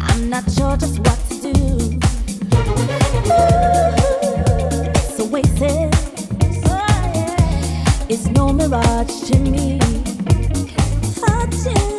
I'm not sure just what to do. It's. It's no mirage to me. Oh,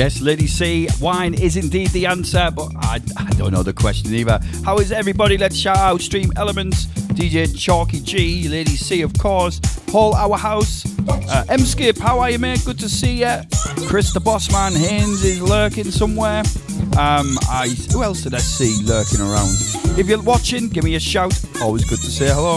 Yes, Lady C, wine is indeed the answer, but I, I don't know the question either. How is everybody? Let's shout out Stream Elements, DJ Chalky G, Lady C, of course, Paul Our House, uh, M Skip, how are you, mate? Good to see you. Chris the Bossman Haynes is lurking somewhere. Um, I, who else did I see lurking around? If you're watching, give me a shout. Always good to say hello.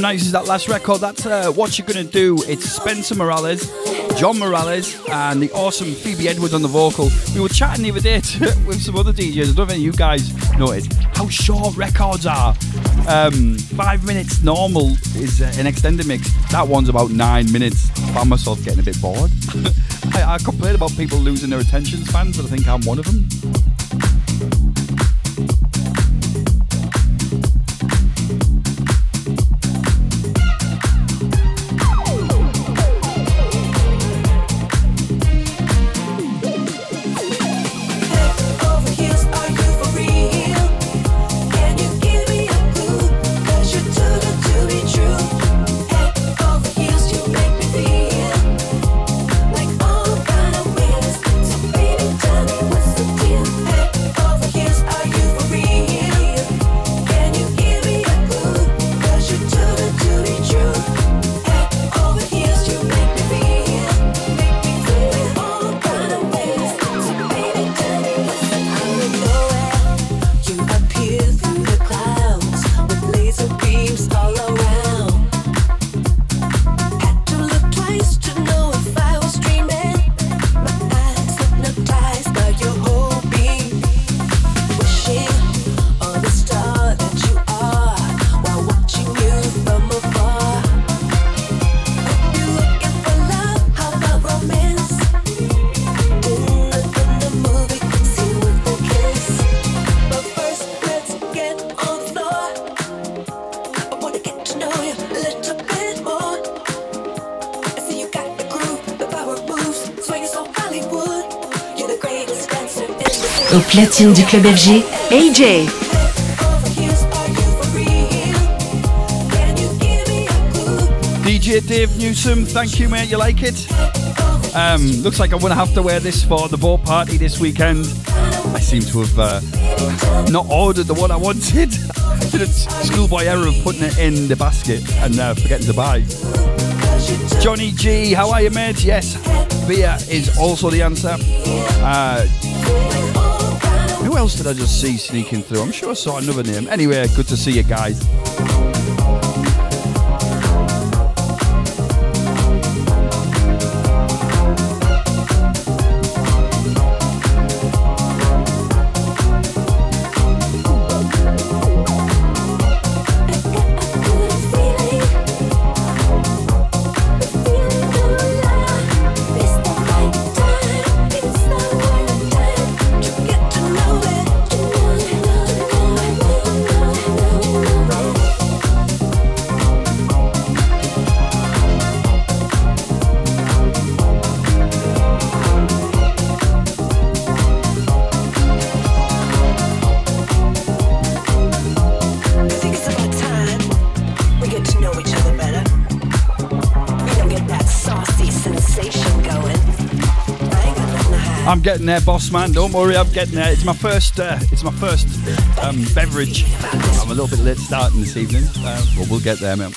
Nice is that last record? That's uh, What You're Gonna Do. It's Spencer Morales, John Morales, and the awesome Phoebe Edwards on the vocal. We were chatting the other day to, with some other DJs. I don't if you guys noticed how short records are. Um, five minutes normal is uh, an extended mix. That one's about nine minutes. I found myself getting a bit bored. I, I complain about people losing their attention spans, but I think I'm one of them. Platine du club FG, Ayjay. DJ Dave Newsom, thank you, mate. You like it? Um, looks like I'm going to have to wear this for the boat party this weekend. I seem to have uh, not ordered the one I wanted. Schoolboy error of putting it in the basket and uh, forgetting to buy. Johnny G, how are you, mate? Yes, beer is also the answer. Uh, else did I just see sneaking through? I'm sure I saw another name. Anyway, good to see you guys. Getting there, boss man. Don't worry, I'm getting there. It's my first. Uh, it's my first um, beverage. I'm a little bit late starting this evening, uh, but we'll get there, man.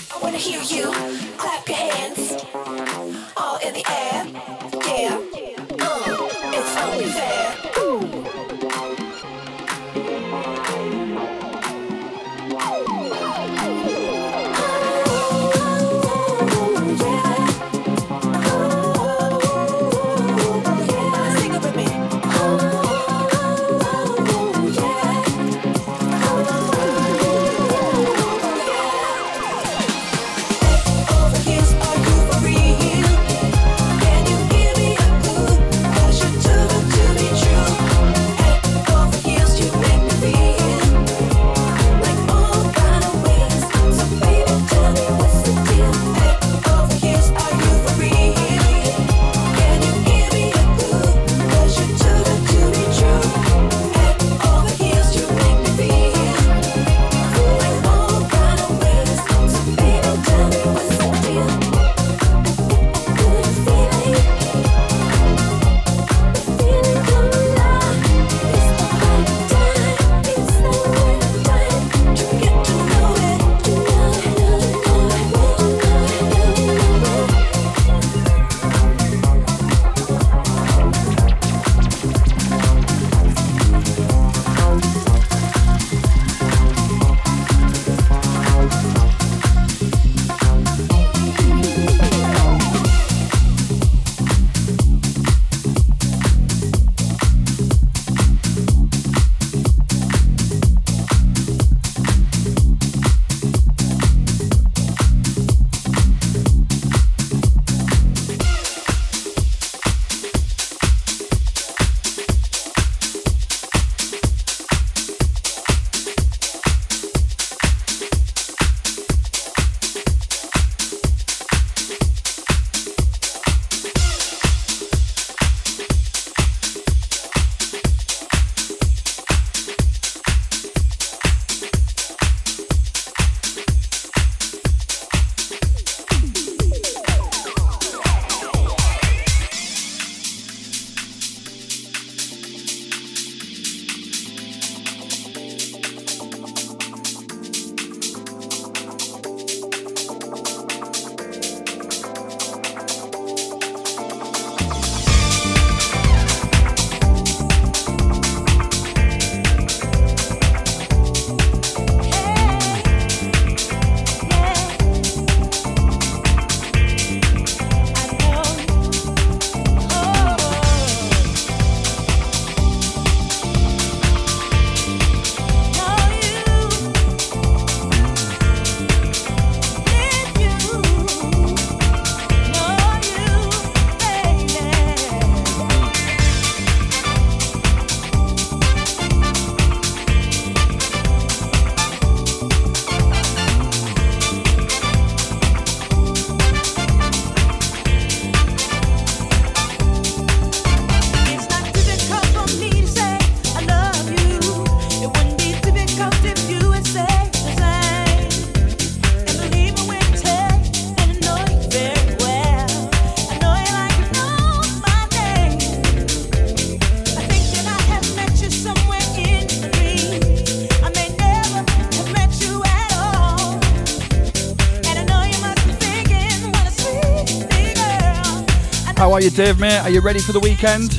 How are you, Dave, mate? Are you ready for the weekend?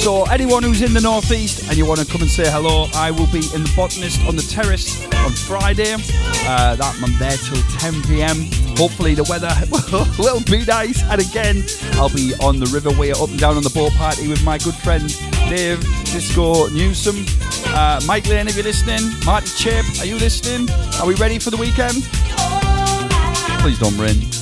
So, anyone who's in the northeast and you want to come and say hello, I will be in the botanist on the terrace on Friday. Uh, that I'm there till 10 pm. Hopefully, the weather will be nice. And again, I'll be on the Riverway up and down on the boat party with my good friend Dave Disco Newsom. Uh, Mike Lane, if you're listening. Marty Chip, are you listening? Are we ready for the weekend? Please don't ring.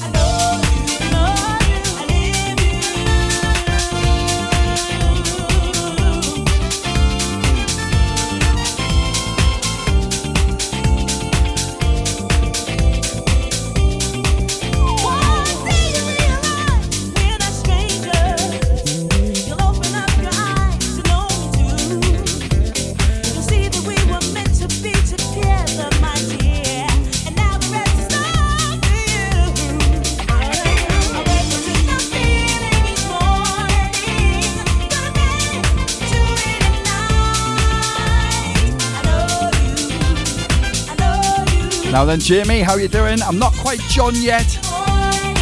Now then, Jamie, how you doing? I'm not quite John yet.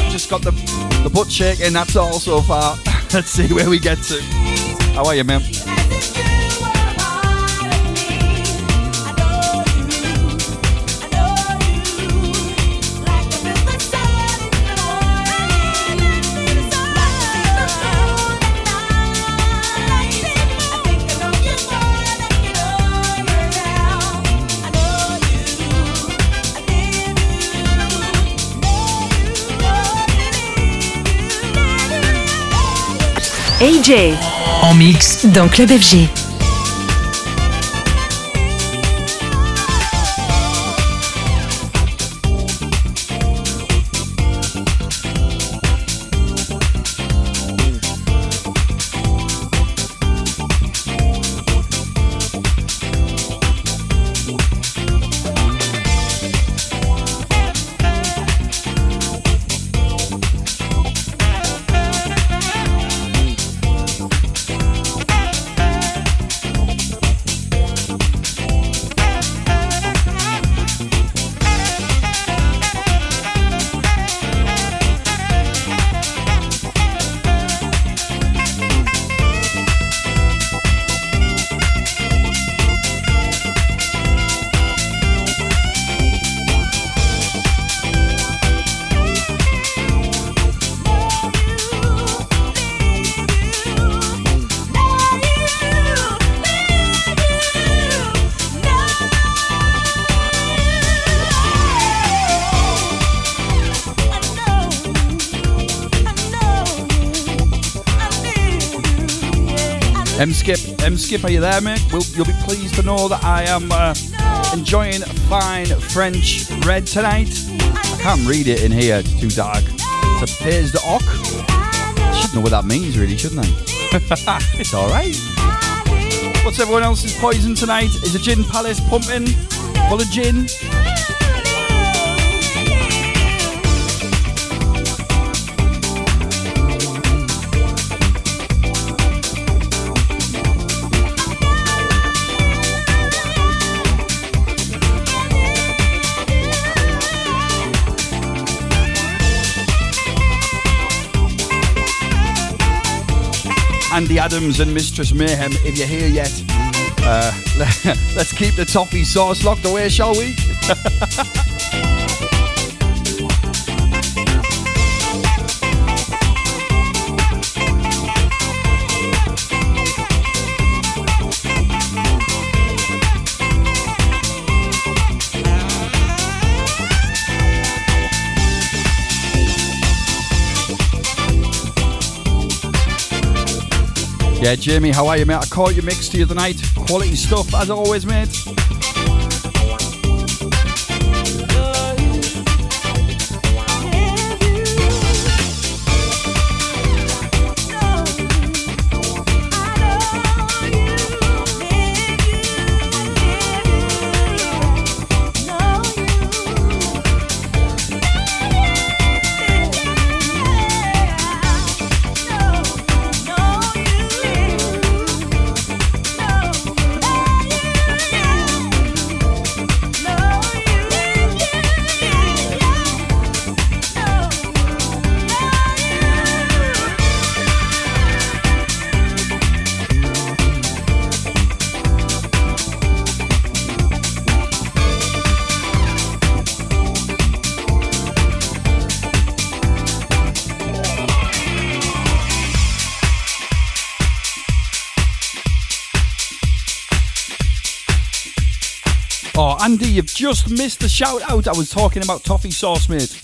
Just got the the butt shaking. That's all so far. Let's see where we get to. How are you, man? AJ En mix. dans Club FG. Skip, are you there, mate? We'll, you'll be pleased to know that I am uh, enjoying fine French red tonight. I can't read it in here; it's too dark. It's a Pays de Hoc. Should know what that means, really, shouldn't I? it's all right. What's everyone else's poison tonight? Is a gin palace pumping full of gin? Andy Adams and Mistress Mayhem, if you're here yet, uh, let's keep the toffee sauce locked away, shall we? Yeah, Jamie, how are you, mate? I caught your mix the other night. Quality stuff, as always, mate. Andy, you've just missed the shout out. I was talking about toffee sauce, mate.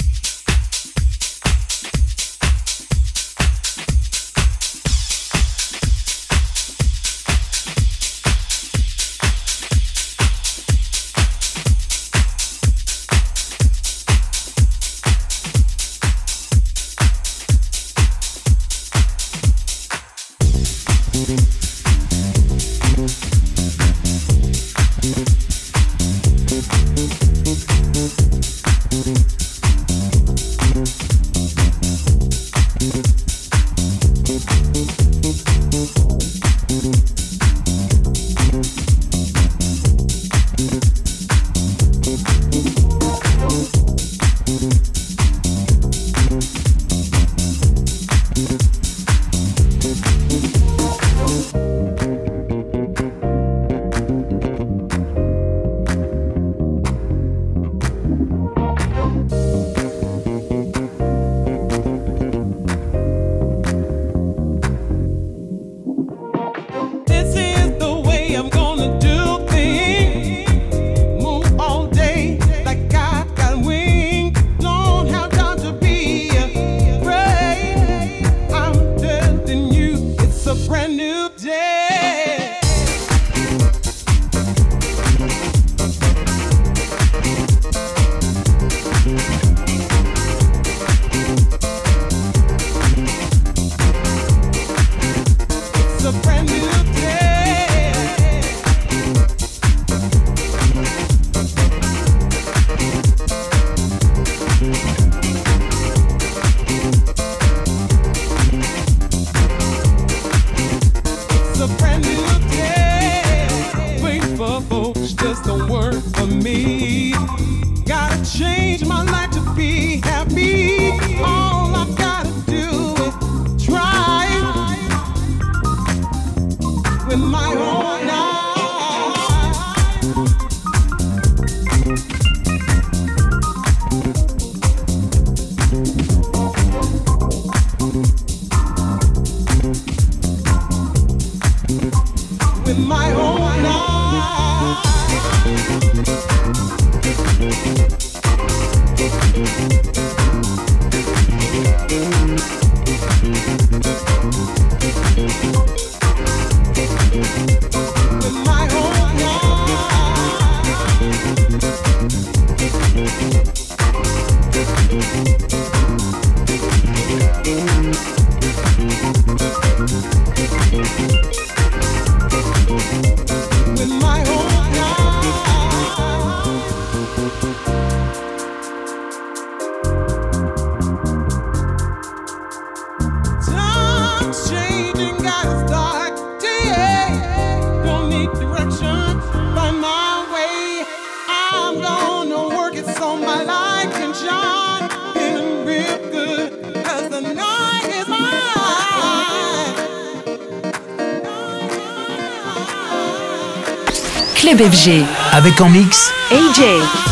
FG. Avec en mix AJ.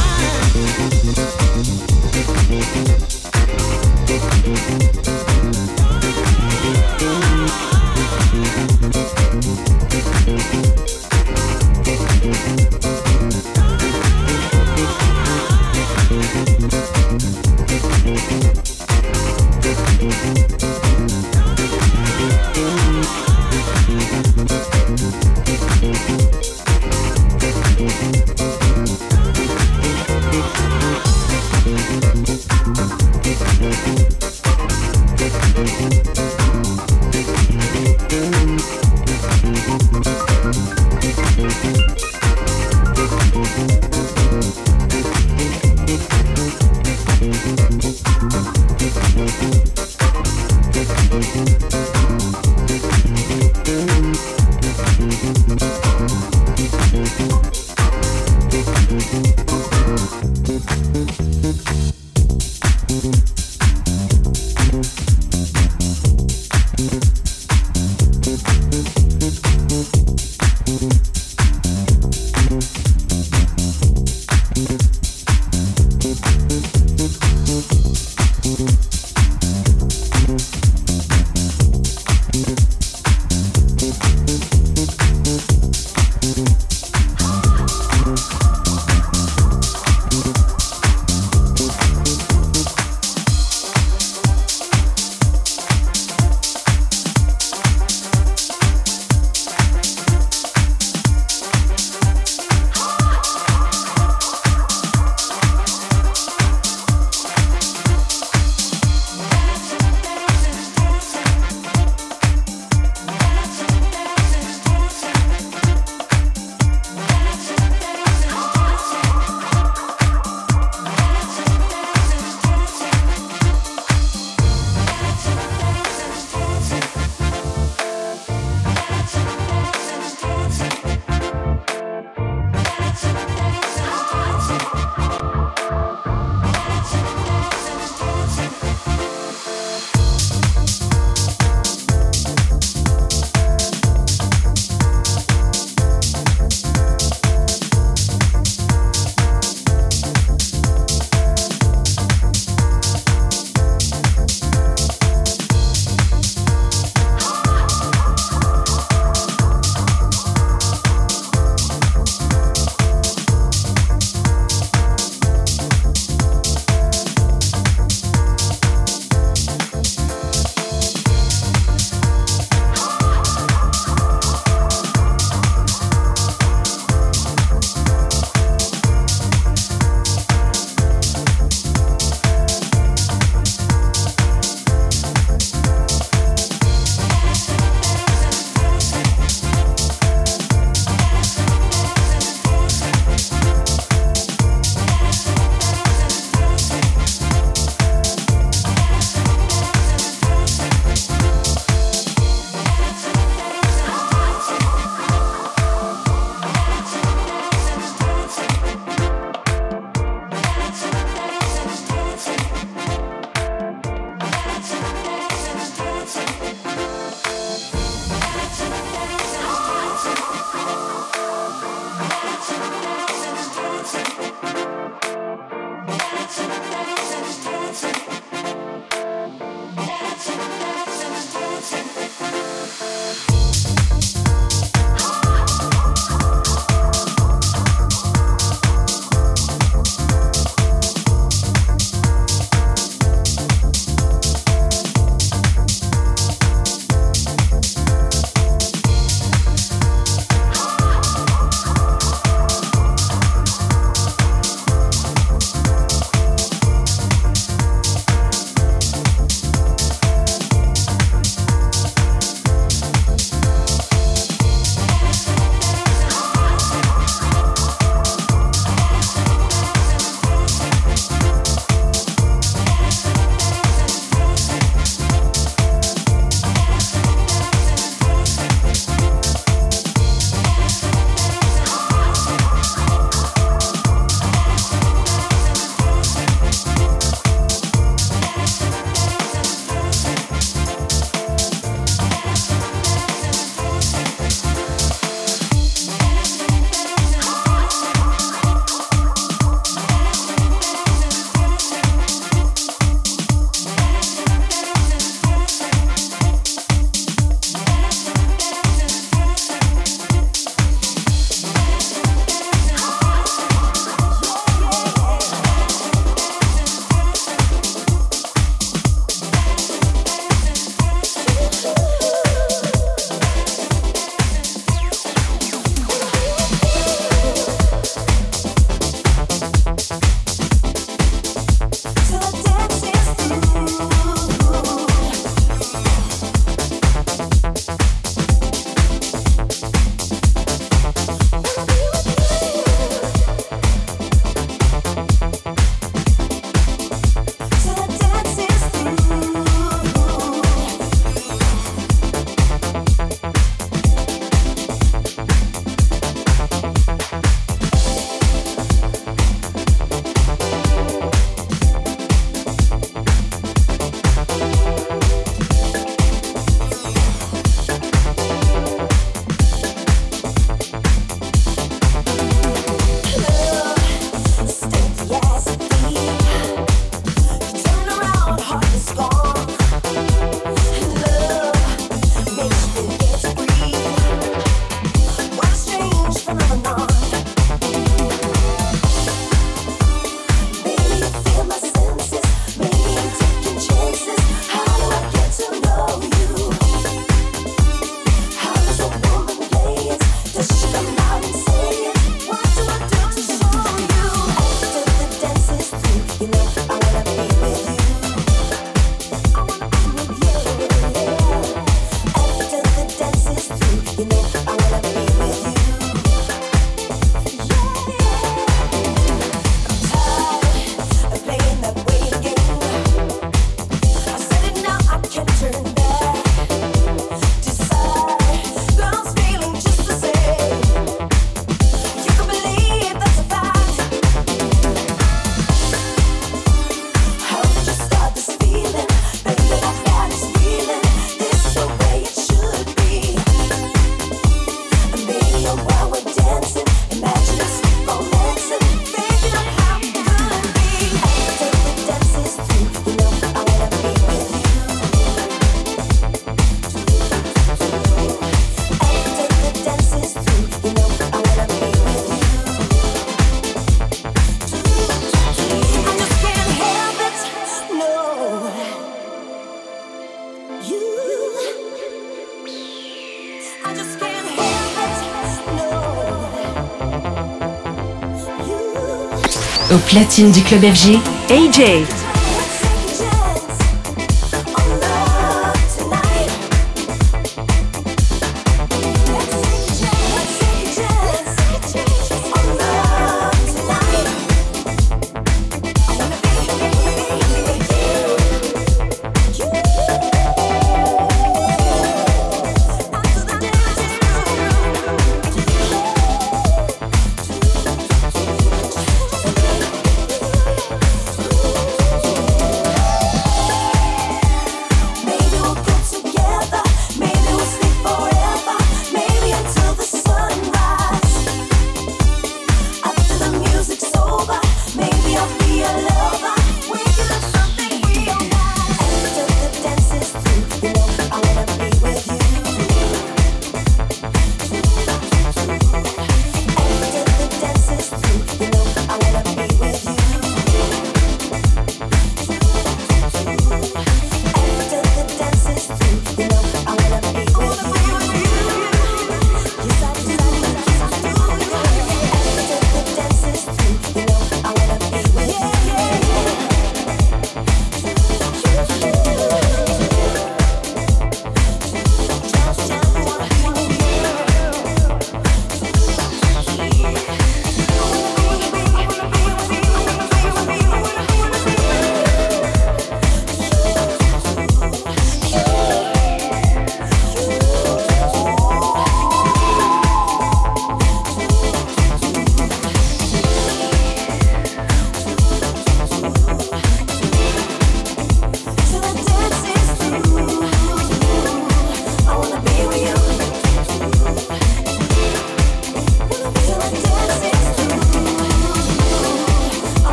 Platine du club FG, AJ.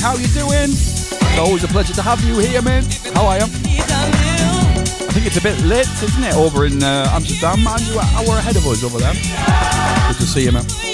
How you doing? It's always a pleasure to have you here, man. How are you? I think it's a bit late, isn't it, over in uh, Amsterdam? Are You're an hour ahead of us over there? Good to see you, man.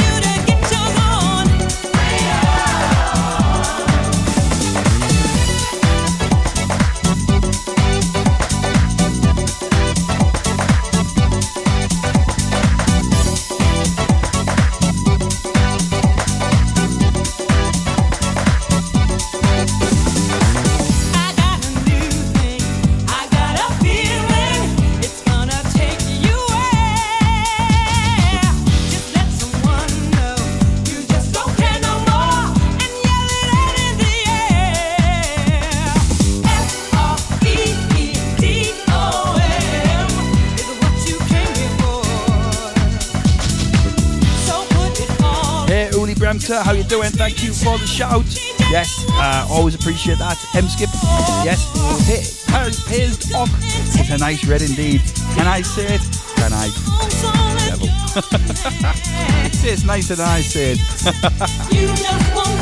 How you doing? Thank you for the shout. Yes, uh, always appreciate that. M Skip, yes. Here, here's Ock. It's a nice red indeed. Can I say it? Can I? Devil. it's nice and I say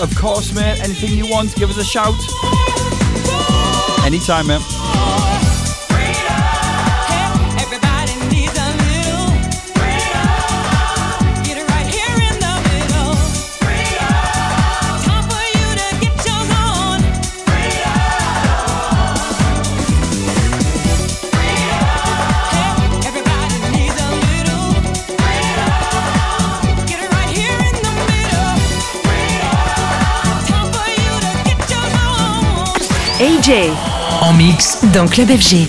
of course, mate. Anything you want, give us a shout. Anytime, mate. En mix dans Club FG.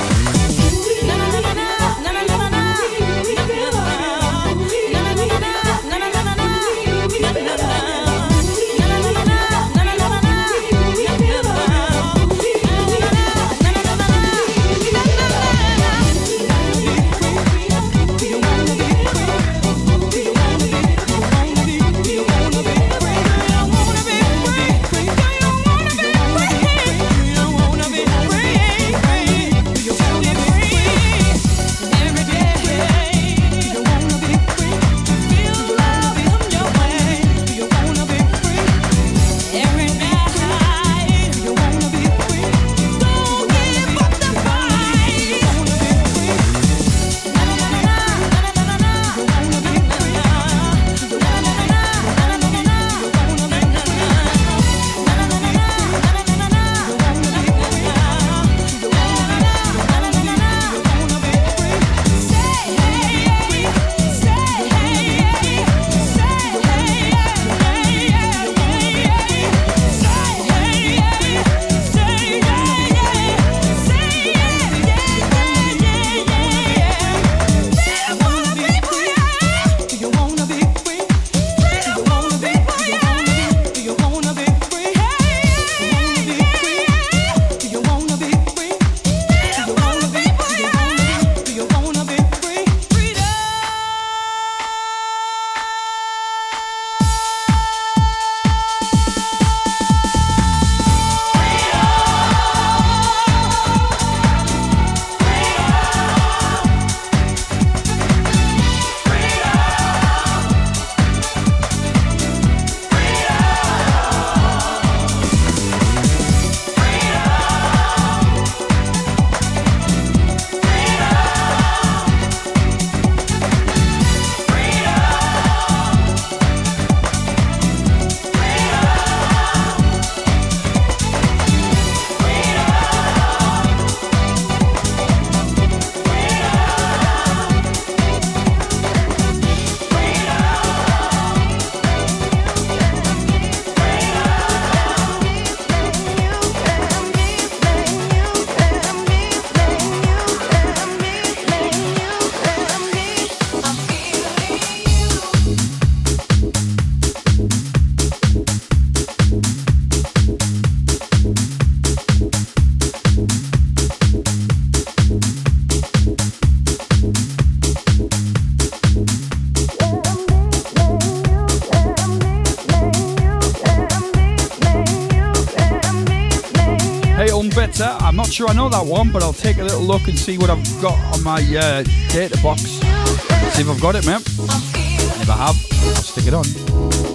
Not sure I know that one, but I'll take a little look and see what I've got on my uh, data box. See if I've got it, man. If I have, I'll stick it on.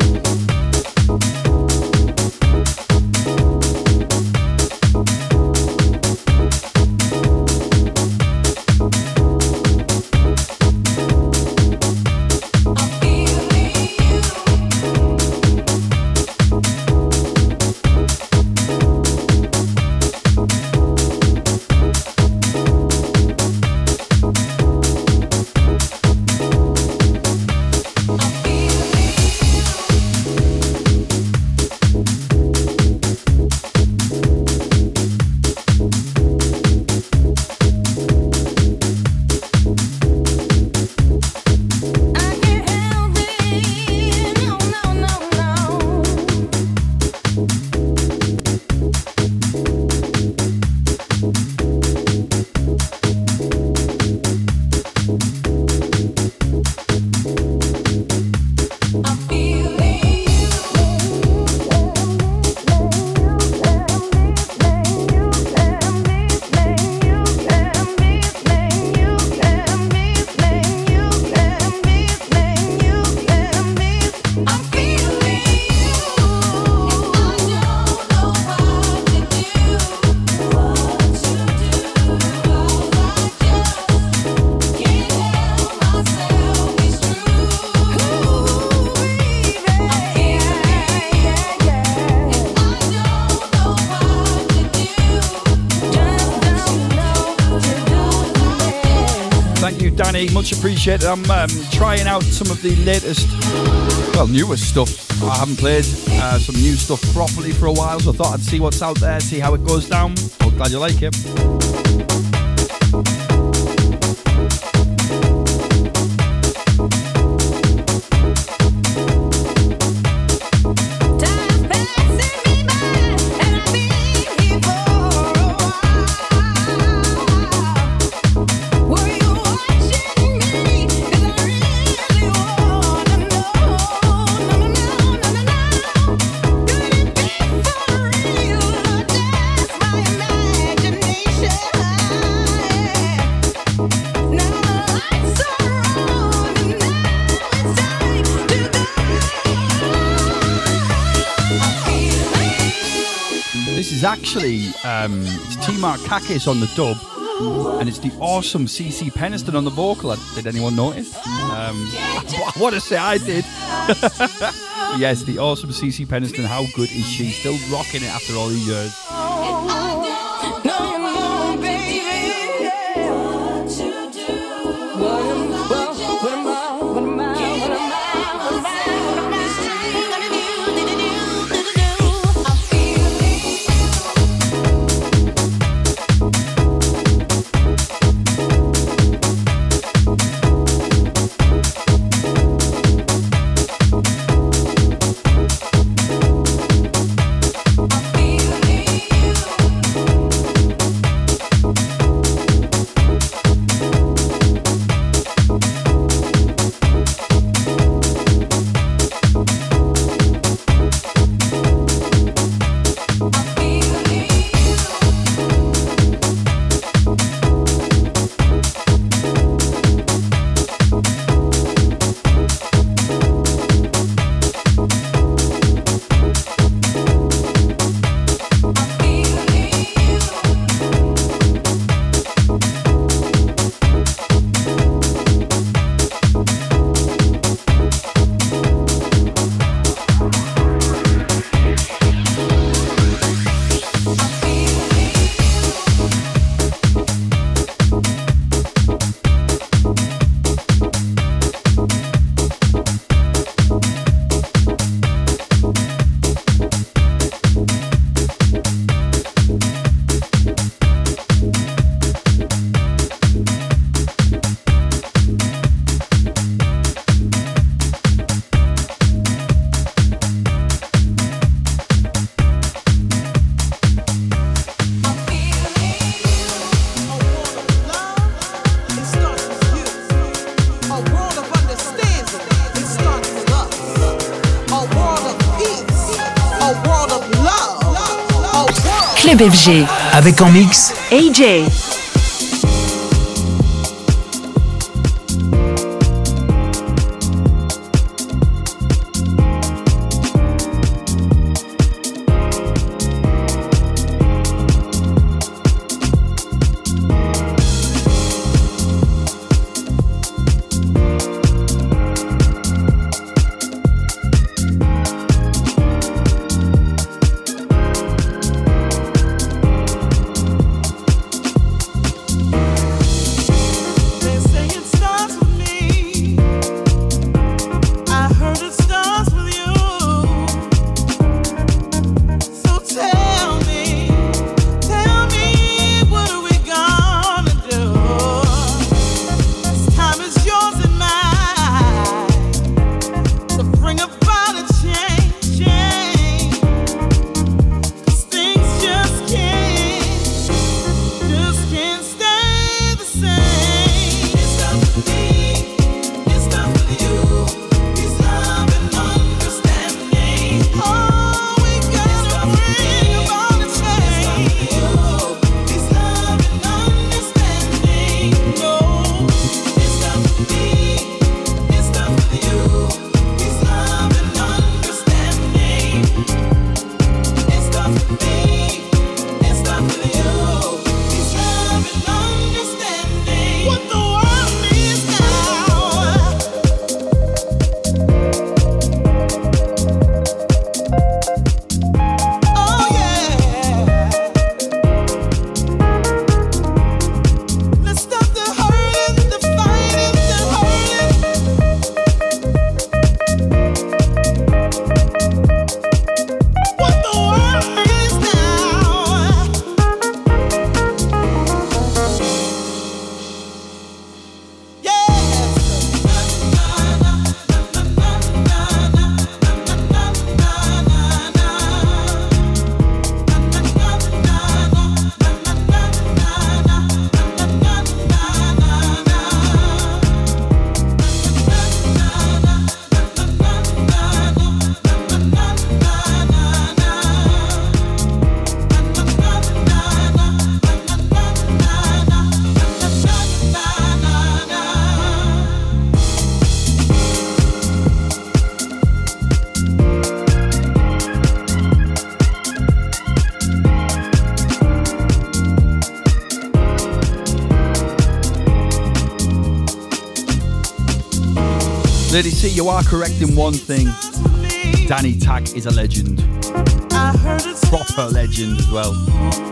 Much appreciated. I'm um, trying out some of the latest, well, newest stuff. I haven't played uh, some new stuff properly for a while, so I thought I'd see what's out there, see how it goes down. Well, glad you like it. Actually um, it's T Kakis on the dub, and it's the awesome CeCe Peniston on the vocal. Did anyone notice? Um, I want to say I did. yes, the awesome CeCe Peniston. How good is she? Still rocking it after all these years. FG. Avec en mix AJ. Lady C, you are correct in one thing. Danny Tack is a legend. Proper legend as well.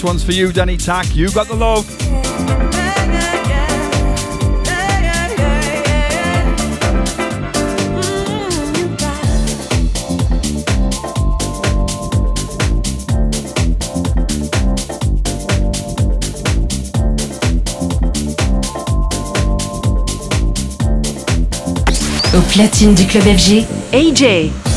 This one's for you, Danny Tack. You got the love. Au platine du club FG, Ayjay.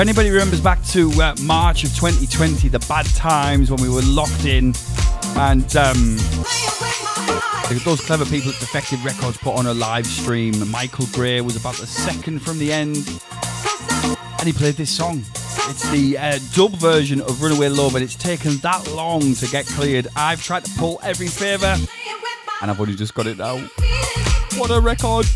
anybody remembers back to uh, March of 2020, the bad times when we were locked in, and um, those clever people at Defected Records put on a live stream. Michael Gray was about the second from the end, and he played this song. It's the uh, dub version of Runaway Love, and it's taken that long to get cleared. I've tried to pull every favour, and I've only just got it out. What a record!